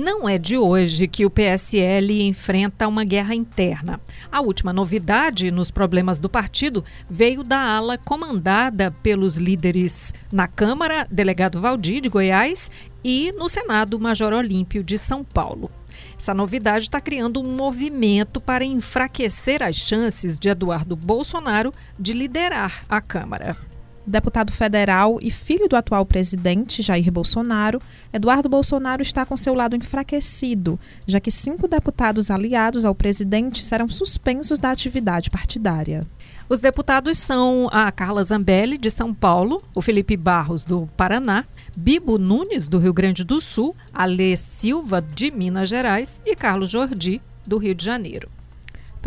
Não é de hoje que o PSL enfrenta uma guerra interna. A última novidade nos problemas do partido veio da ala comandada pelos líderes na Câmara, delegado Valdir de Goiás, e no Senado, Major Olímpio de São Paulo. Essa novidade está criando um movimento para enfraquecer as chances de Eduardo Bolsonaro de liderar a Câmara deputado federal e filho do atual presidente, Jair Bolsonaro, Eduardo Bolsonaro está com seu lado enfraquecido, já que cinco deputados aliados ao presidente serão suspensos da atividade partidária. Os deputados são a Carla Zambelli, de São Paulo, o Felipe Barros, do Paraná, Bibo Nunes, do Rio Grande do Sul, Alê Silva, de Minas Gerais e Carlos Jordi, do Rio de Janeiro.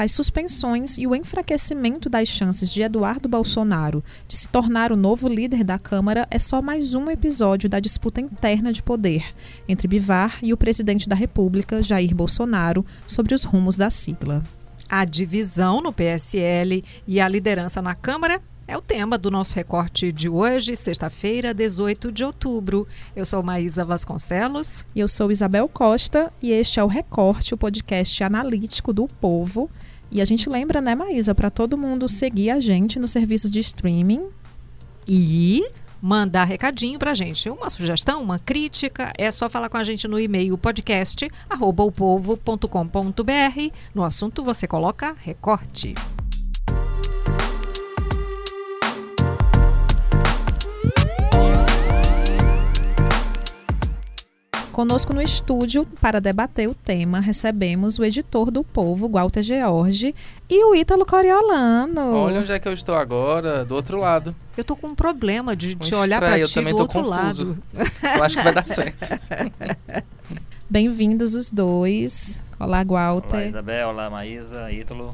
Tais suspensões e o enfraquecimento das chances de Eduardo Bolsonaro de se tornar o novo líder da Câmara é só mais um episódio da disputa interna de poder entre Bivar e o presidente da República, Jair Bolsonaro, sobre os rumos da sigla. A divisão no PSL e a liderança na Câmara é o tema do nosso recorte de hoje, sexta-feira, 18 de outubro. Eu sou Maísa Vasconcelos. E eu sou Isabel Costa. E este é o Recorte, o podcast analítico do povo. E a gente lembra, né, Maísa, para todo mundo seguir a gente nos serviços de streaming. E mandar recadinho pra gente. Uma sugestão, uma crítica, é só falar com a gente no e-mail podcast arroba No assunto você coloca recorte. Conosco no estúdio, para debater o tema, recebemos o editor do Povo, Walter George, e o Ítalo Coriolano. Olha onde é que eu estou agora, do outro lado. Eu tô com um problema de te olhar para ti do outro confuso. lado. Eu acho que vai dar certo. Bem-vindos os dois. Olá, Walter. Olá, Isabel. Olá, Maísa, Ítalo.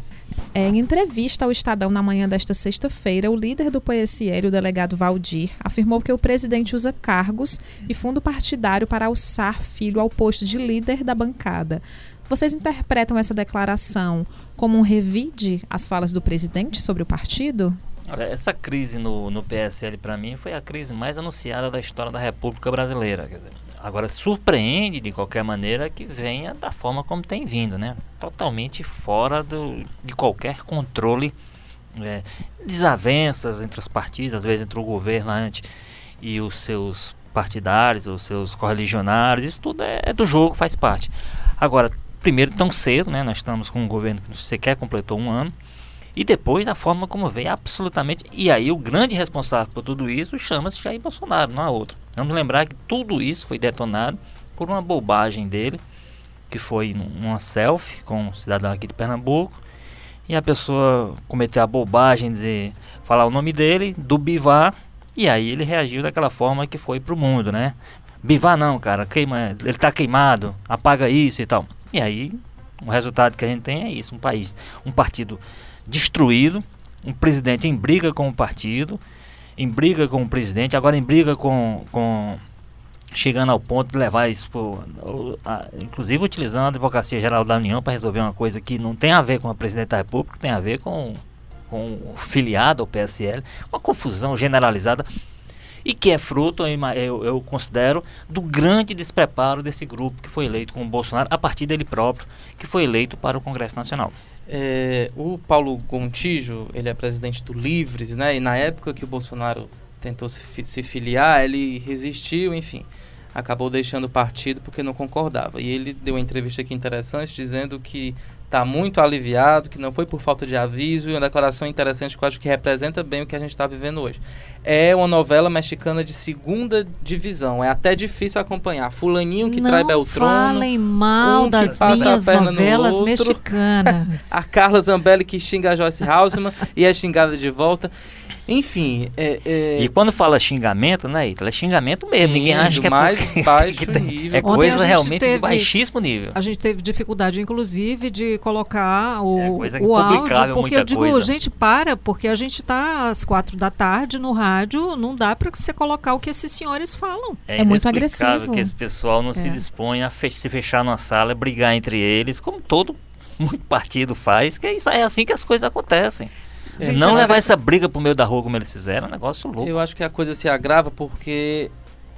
É, em entrevista ao Estadão na manhã desta sexta-feira, o líder do PSL, o delegado Valdir, afirmou que o presidente usa cargos e fundo partidário para alçar filho ao posto de líder da bancada. Vocês interpretam essa declaração como um revide às falas do presidente sobre o partido? Olha, essa crise no, no PSL, para mim, foi a crise mais anunciada da história da República Brasileira. Dizer, Agora, surpreende de qualquer maneira que venha da forma como tem vindo, né? Totalmente fora do, de qualquer controle. É, desavenças entre os partidos, às vezes entre o governante e os seus partidários, os seus correligionários, isso tudo é, é do jogo, faz parte. Agora, primeiro, tão cedo, né? Nós estamos com um governo que sequer completou um ano. E depois da forma como veio, absolutamente. E aí o grande responsável por tudo isso chama-se Jair Bolsonaro, não há outro. Vamos lembrar que tudo isso foi detonado por uma bobagem dele, que foi uma selfie com um cidadão aqui de Pernambuco. E a pessoa cometeu a bobagem de falar o nome dele, do Bivar, e aí ele reagiu daquela forma que foi pro mundo, né? Bivar não, cara, queima, ele tá queimado, apaga isso e tal. E aí, o resultado que a gente tem é isso, um país, um partido destruído, um presidente em briga com o partido, em briga com o presidente, agora em briga com, com chegando ao ponto de levar isso, por, a, inclusive utilizando a Advocacia Geral da União para resolver uma coisa que não tem a ver com a presidente da República, tem a ver com, com o filiado ao PSL, uma confusão generalizada e que é fruto, eu, eu, considero, do grande despreparo desse grupo que foi eleito com o Bolsonaro, a partir dele próprio, que foi eleito para o Congresso Nacional. É, o Paulo Gontijo, ele é presidente do Livres, né? E na época que o Bolsonaro tentou se, se filiar, ele resistiu, enfim acabou deixando o partido porque não concordava. E ele deu uma entrevista aqui interessante dizendo que está muito aliviado, que não foi por falta de aviso, e uma declaração interessante que eu acho que representa bem o que a gente está vivendo hoje. É uma novela mexicana de segunda divisão, é até difícil acompanhar. Fulaninho que não trai Beltrono. falem mal um das minhas novelas no mexicanas. a Carla Zambelli que xinga a Joyce Hausman e é xingada de volta. Enfim, é, é... E quando fala xingamento, né, Ítalo? É xingamento mesmo. Sim, Ninguém acha que é mais porque, baixo que nível. É coisa realmente teve, de baixíssimo nível. A gente teve dificuldade, inclusive, de colocar o, é o áudio, porque eu digo, coisa. gente, para, porque a gente está às quatro da tarde no rádio, não dá para você colocar o que esses senhores falam. É, é muito agressivo. que esse pessoal não se é. dispõe a fe se fechar numa sala, brigar entre eles, como todo muito partido faz, que é, é assim que as coisas acontecem. Gente, não levar essa briga pro meio da rua como eles fizeram, é um negócio louco. Eu acho que a coisa se agrava porque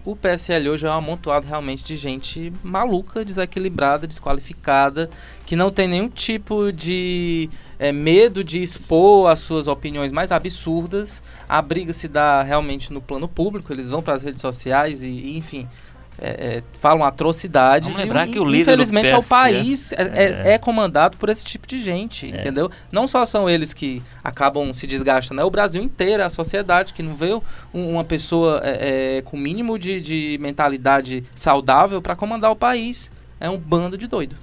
o PSL hoje é um amontoado realmente de gente maluca, desequilibrada, desqualificada, que não tem nenhum tipo de é, medo de expor as suas opiniões mais absurdas. A briga se dá realmente no plano público, eles vão para as redes sociais e, e enfim, é, é, falam atrocidades. Vamos lembrar e, que o líder infelizmente, do o país é, é, é. é comandado por esse tipo de gente, É. entendeu? Não só são eles que acabam se desgastando, é o Brasil inteiro, é a sociedade que não vê um- uma pessoa é, é, com mínimo de, de mentalidade saudável para comandar o país. É um bando de doido.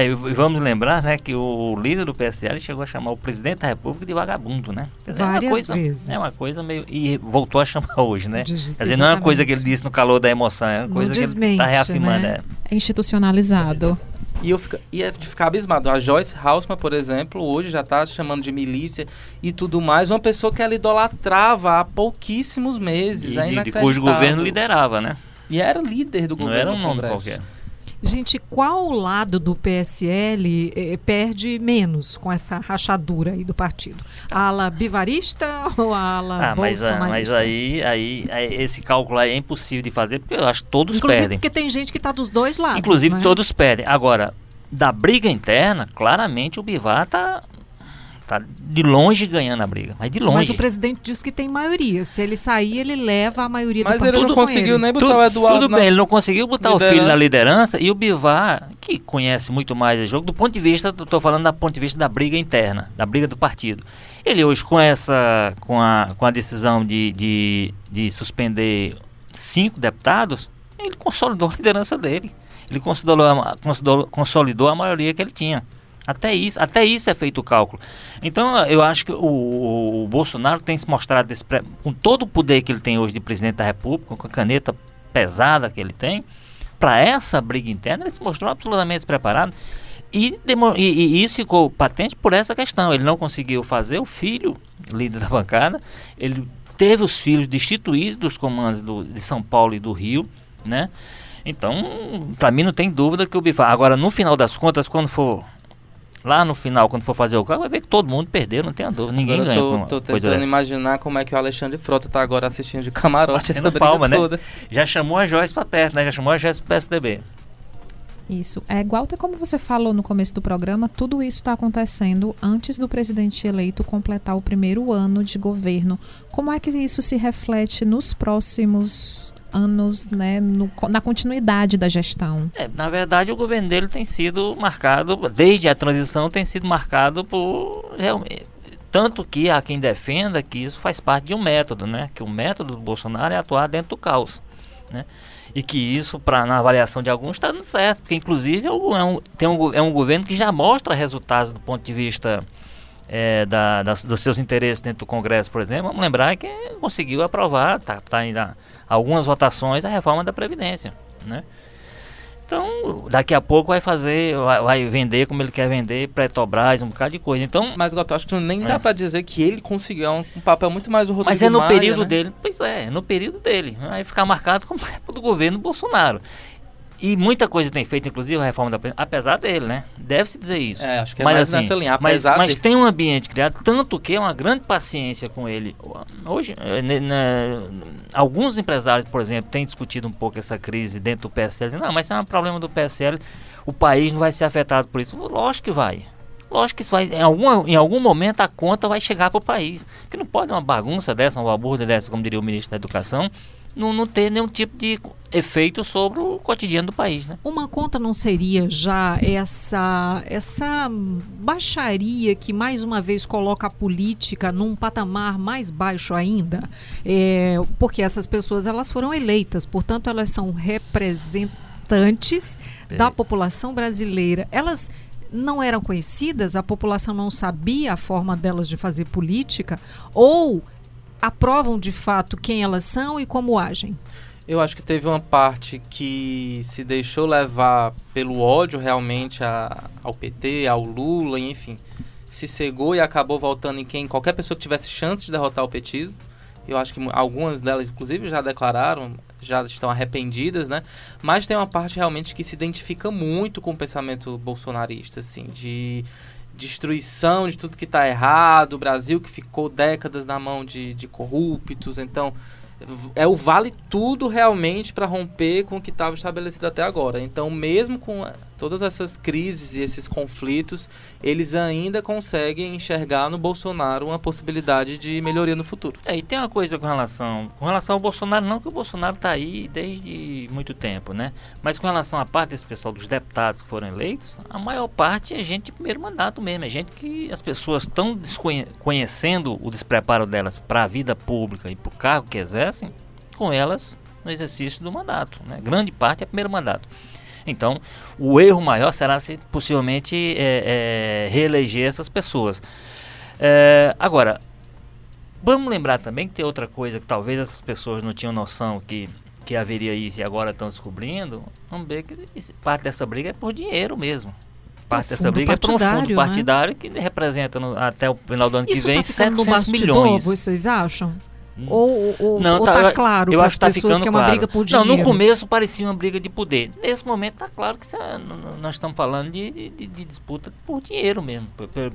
É, e vamos lembrar, né, que o líder do PSL chegou a chamar o presidente da República de vagabundo, né? Quer dizer, é uma Várias coisa, vezes. É uma coisa meio e voltou a chamar hoje, né? Quer dizer, não é uma coisa que ele disse no calor da emoção, é uma Não coisa que ele desmente, está reafirmando. né? é. É institucionalizado. E, eu fica, e é de ficar abismado. A Joyce Hausman, por exemplo, hoje já está chamando de milícia e tudo mais. Uma pessoa que ela idolatrava há pouquíssimos meses. E é de, de cujo governo liderava, né? E era líder do Não governo era um no nome Congresso. qualquer. Gente, qual lado do PSL eh, perde menos com essa rachadura aí do partido? A ala bivarista ou a ala Ah, mas, ah, bolsonarista? mas aí, aí, aí esse cálculo aí é impossível de fazer, porque eu acho que todos Inclusive perdem. porque tem gente que está dos dois lados. Inclusive né? todos perdem. Agora, da briga interna, claramente o Bivar tá, tá de longe ganhando a briga. Mas de longe. Mas o presidente diz que tem maioria. Se ele sair, ele leva a maioria Mas do ele partido não com conseguiu ele. nem botar Tudo, o Eduardo tudo na- bem, ele não conseguiu botar o liderança. filho na liderança e o Bivar, que conhece muito mais o jogo, do ponto de vista, estou falando do ponto de vista da briga interna, da briga do partido. Ele hoje com essa, com a, com a decisão de, de, de suspender cinco deputados, ele consolidou a liderança dele. Ele consolidou, consolidou, consolidou a maioria que ele tinha. Até isso, até isso é feito o cálculo. Então, eu acho que o, o- Bolsonaro tem se mostrado, despre- com todo o poder que ele tem hoje de presidente da República, com a caneta pesada que ele tem, para essa briga interna, ele se mostrou absolutamente despreparado. E, e- e isso ficou patente por essa questão. Ele não conseguiu fazer o filho, líder da bancada, ele teve os filhos destituídos dos comandos do- de São Paulo e do Rio, né? Então, para mim não tem dúvida que o Bivar. Agora, no final das contas, quando for lá no final, quando for fazer o cálculo, vai ver que todo mundo perdeu, não tenha dúvida. Ninguém Agora ganha tendo dessa. imaginar como é que o Alexandre Frota tá agora assistindo de camarote essa briga palma, né? toda. Já chamou a Joyce para perto, né? Já chamou a Joyce pro PSDB. Isso. É igual até como você falou no começo do programa, tudo isso está acontecendo antes do presidente eleito completar o primeiro ano de governo. Como é que isso se reflete nos próximos anos, né, no- na continuidade da gestão? É, na verdade, o governo dele tem sido marcado, desde a transição, tem sido marcado por. realmente, Tanto que há quem defenda que isso faz parte de um método, né? Que o método do Bolsonaro é atuar dentro do caos. Né? E que isso, pra, na avaliação de alguns, está dando certo. Porque, inclusive, é um, é um- é um governo que já mostra resultados do ponto de vista é, da- das- dos seus interesses dentro do Congresso, por exemplo. Vamos lembrar que conseguiu aprovar, tá, tá ainda algumas votações, a reforma da Previdência. Né? Então, daqui a pouco vai fazer, vai, vai vender como ele quer vender, Petrobras, um bocado de coisa. Então, Mas, Goto, acho que nem É. dá pra dizer que ele conseguiu. É um, um papel muito mais do Rodrigo mas é no Maia, período né? dele. Pois é, é no período dele. Vai ficar marcado como época do governo Bolsonaro. E muita coisa tem feito, inclusive a reforma da apesar dele, né? Deve-se dizer isso. É, acho que é mas, mais assim, nessa linha. mas, mas tem um ambiente criado, tanto que é uma grande paciência com ele. Hoje, eh, ne- na- alguns empresários, por exemplo, têm discutido um pouco essa crise dentro do PSL. Não, mas isso é um problema do PSL, o país não vai ser afetado por isso. Lógico que vai. Lógico que isso vai, em, alguma, em algum momento a conta vai chegar para o país. Porque não pode uma bagunça dessa, uma balbúrdia dessa, como diria o ministro da Educação, não, não ter nenhum tipo de efeito sobre o cotidiano do país, né? Uma conta não seria já essa essa baixaria que mais uma vez coloca a política num patamar mais baixo ainda? É, porque essas pessoas elas foram eleitas, portanto elas são representantes da população brasileira. Elas não eram conhecidas, a população não sabia a forma delas de fazer política ou aprovam de fato quem elas são e como agem? Eu acho que teve uma parte que se deixou levar pelo ódio realmente a- ao PT, ao Lula, enfim. Se cegou e acabou voltando em quem qualquer pessoa que tivesse chance de derrotar o petismo. Eu acho que algumas delas, inclusive, já declararam, já estão arrependidas, né? Mas tem uma parte realmente que se identifica muito com o pensamento bolsonarista, assim, de destruição de tudo que está errado, o Brasil que ficou décadas na mão de, de corruptos, então é o vale tudo realmente para romper com o que estava estabelecido até agora. Então, mesmo com todas essas crises e esses conflitos, eles ainda conseguem enxergar no Bolsonaro uma possibilidade de melhoria no futuro. É, e tem uma coisa com relação, com relação ao Bolsonaro, não que o Bolsonaro está aí desde muito tempo, né? Mas com relação à parte desse pessoal dos deputados que foram eleitos, a maior parte é gente de primeiro mandato mesmo, é gente que as pessoas estão desconhecendo o despreparo delas para a vida pública e para o cargo que exercem, com elas no exercício do mandato, né? Grande parte é primeiro mandato. Então, o erro maior será se possivelmente é, é, reeleger essas pessoas. É, agora, vamos lembrar também que tem outra coisa que talvez essas pessoas não tinham noção que, que haveria isso e agora estão descobrindo. Vamos ver que parte dessa briga é por dinheiro mesmo parte dessa briga é para um fundo partidário né? que representa no, até o final do ano Isso que vem tá 700 milhões. Vocês acham? Ou, ou, não, ou tá, tá claro eu acho que tá pessoas que é uma claro. briga por dinheiro? Não, no começo parecia uma briga de poder. Nesse momento está claro que é, nós estamos falando de, de, de, disputa por dinheiro mesmo,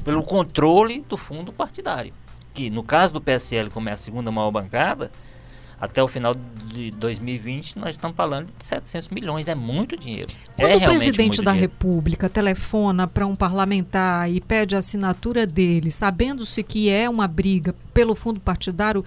pelo controle do fundo partidário. Que no caso do PSL, como é a segunda maior bancada, até o final de 2020 nós estamos falando de 700 milhões, é muito dinheiro. Quando é o presidente da dinheiro. República telefona para um parlamentar e pede a assinatura dele, sabendo-se que é uma briga pelo fundo partidário,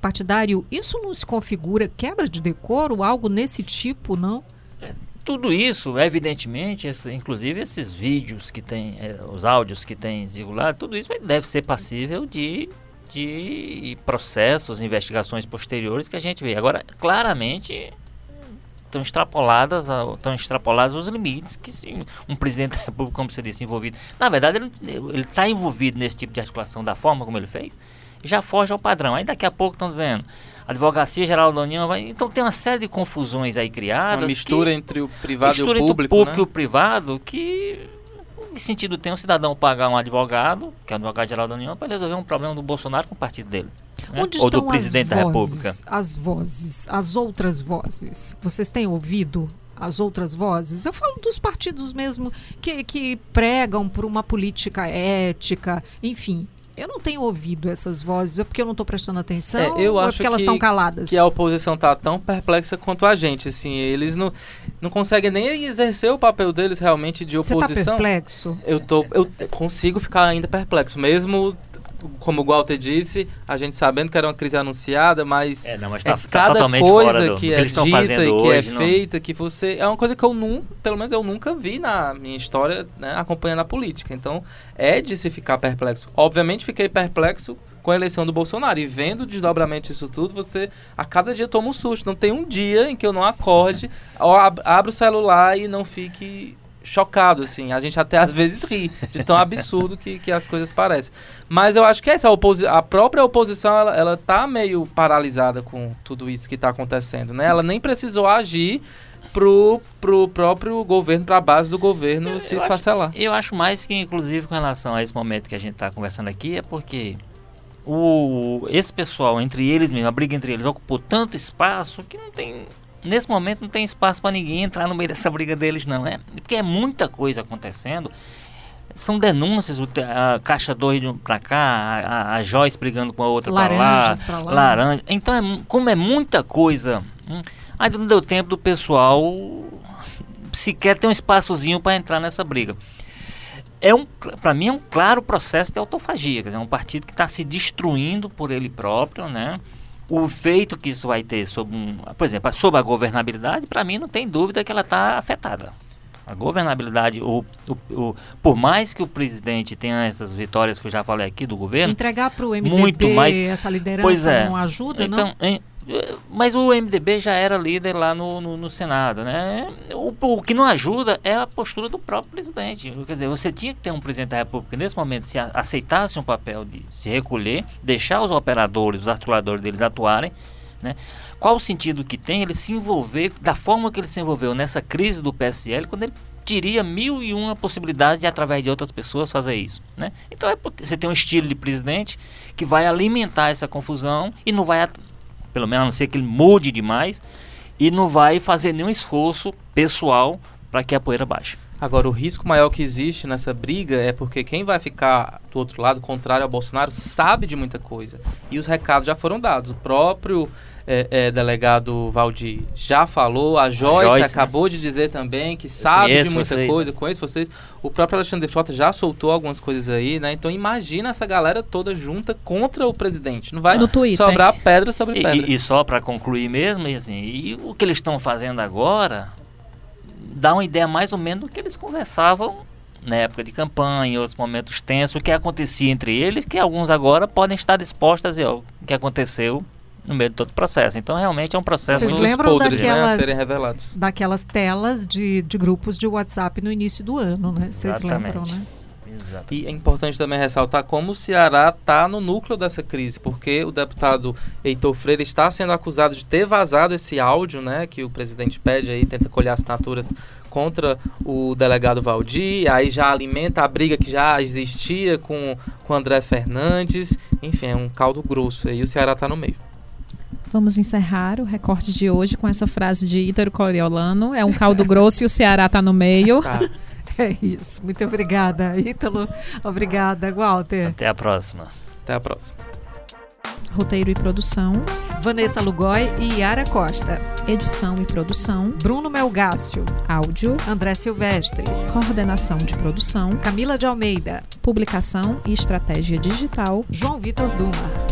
partidário, isso não se configura quebra de decoro, algo nesse tipo, não? É, tudo isso, evidentemente, inclusive esses vídeos que tem, é, os áudios que tem circulado, tudo isso deve ser passível de de processos, investigações posteriores que a gente vê. Agora, claramente estão extrapoladas, estão extrapolados os limites que se um presidente da República, como você disse, envolvido. Na verdade, ele está envolvido nesse tipo de articulação da forma como ele fez, já foge ao padrão. Aí daqui a pouco estão dizendo. A Advocacia Geral da União vai. Então tem uma série de confusões aí criadas. Uma mistura que, entre o privado e o público. Entre o público né? e o privado que que sentido tem um cidadão pagar um advogado, que é o advogado-geral da União, para resolver um problema do Bolsonaro com o partido dele? Né? Onde Ou do presidente vozes, da República? As vozes, as outras vozes. Vocês têm ouvido as outras vozes? Eu falo dos partidos mesmo que, que pregam por uma política ética, enfim. Eu não tenho ouvido essas vozes, é porque eu não estou prestando atenção é, eu ou acho é porque elas estão caladas? Que a oposição está tão perplexa quanto a gente, assim, eles não, não conseguem nem exercer o papel deles realmente de oposição. Você está perplexo? Eu, tô, eu consigo ficar ainda perplexo, mesmo como o Walter disse, a gente sabendo que era uma crise anunciada, mas, é, não, mas tá, é cada tá coisa do, que é dita e que é não... feita, que você é uma coisa que eu nunca, pelo menos eu nunca vi na minha história, né, acompanhando a política. Então, é de se ficar perplexo. Obviamente fiquei perplexo com a eleição do Bolsonaro. E vendo o desdobramento disso tudo, você a cada dia toma um susto. Não tem um dia em que eu não acorde, abro o celular e não fique chocado, assim. A gente até às vezes ri de tão absurdo que, que as coisas parecem. Mas eu acho que essa oposi a própria oposição, ela, ela tá meio paralisada com tudo isso que está acontecendo, né? Ela nem precisou agir pro, pro próprio governo, para a base do governo eu, se eu esfacelar. Acho, eu acho mais que, inclusive, com relação a esse momento que a gente está conversando aqui, é porque o, esse pessoal, entre eles mesmo, a briga entre eles, ocupou tanto espaço que não tem nesse momento não tem espaço para ninguém entrar no meio dessa briga deles, não, é? Porque é muita coisa acontecendo. São denúncias, a Caixa 2 para cá, a, a Joyce brigando com a outra para lá, lá. Laranja. Então, é, como é muita coisa, hum, ainda não deu tempo do pessoal sequer ter um espaçozinho para entrar nessa briga. É um, para mim é um claro processo de autofagia, quer dizer, é um partido que está se destruindo por ele próprio, né? O efeito que isso vai ter sobre, um, por exemplo, sobre a governabilidade, para mim não tem dúvida que ela está afetada. A governabilidade, o, o, o, por mais que o presidente tenha essas vitórias que eu já falei aqui do governo, entregar para o MDB muito mais, essa liderança é, não ajuda, então, não? Em, mas o MDB já era líder lá no, no, no Senado, né? O, o, que não ajuda é a postura do próprio presidente. Quer dizer, você tinha que ter um presidente da República nesse momento se aceitasse um papel de se recolher, deixar os operadores, os articuladores deles atuarem, né? Qual o sentido que tem ele se envolver da forma que ele se envolveu nessa crise do PSL, quando ele teria mil e uma possibilidades de através de outras pessoas fazer isso, né? Então é, você tem um estilo de presidente que vai alimentar essa confusão e não vai pelo menos a não ser que ele mude demais, e não vai fazer nenhum esforço pessoal para que a poeira baixe. Agora, o risco maior que existe nessa briga é porque quem vai ficar do outro lado, contrário ao Bolsonaro, sabe de muita coisa. E os recados já foram dados. O próprio é, é, delegado Valdir já falou, a Joyce, Joyce, né? acabou de dizer também que sabe de muita vocês. coisa, conheço vocês. O próprio Alexandre Frota já soltou algumas coisas aí, né? Então imagina essa galera toda junta contra o presidente. Não vai sobrar pedra sobre E, pedra. e- e só para concluir mesmo, e assim, e o que eles estão fazendo agora dá uma ideia mais ou menos do que eles conversavam na época de campanha, em outros momentos tensos, o que acontecia entre eles, que alguns agora podem estar dispostos a dizer ó, o que aconteceu no meio de todo o processo. Então, realmente é um processo Vocês muito... lembram podres, né, a daquelas- serem revelados. Daquelas telas de, de grupos de WhatsApp no início do ano, né? Vocês lembram, Exatamente. né? Exato. E é importante também ressaltar como o Ceará está no núcleo dessa crise, porque o deputado Heitor Freire está sendo acusado de ter vazado esse áudio, né, que o presidente pede aí, tenta colher assinaturas contra o delegado Valdir, aí já alimenta a briga que já existia com com o André Fernandes, enfim, é um caldo grosso, aí o Ceará está no meio. Vamos encerrar o recorte de hoje com essa frase de Ítaro Coriolano. É um caldo grosso e o Ceará tá no meio. Tá. É isso. Muito obrigada, Ítalo. Obrigada, Walter. Até a próxima. Até a próxima. Roteiro e produção, Vanessa Lugói e Yara Costa. edição e produção, Bruno Melgácio. áudio, André Silvestre. coordenação de produção, Camila de Almeida. publicação e estratégia digital, João Vitor Duma.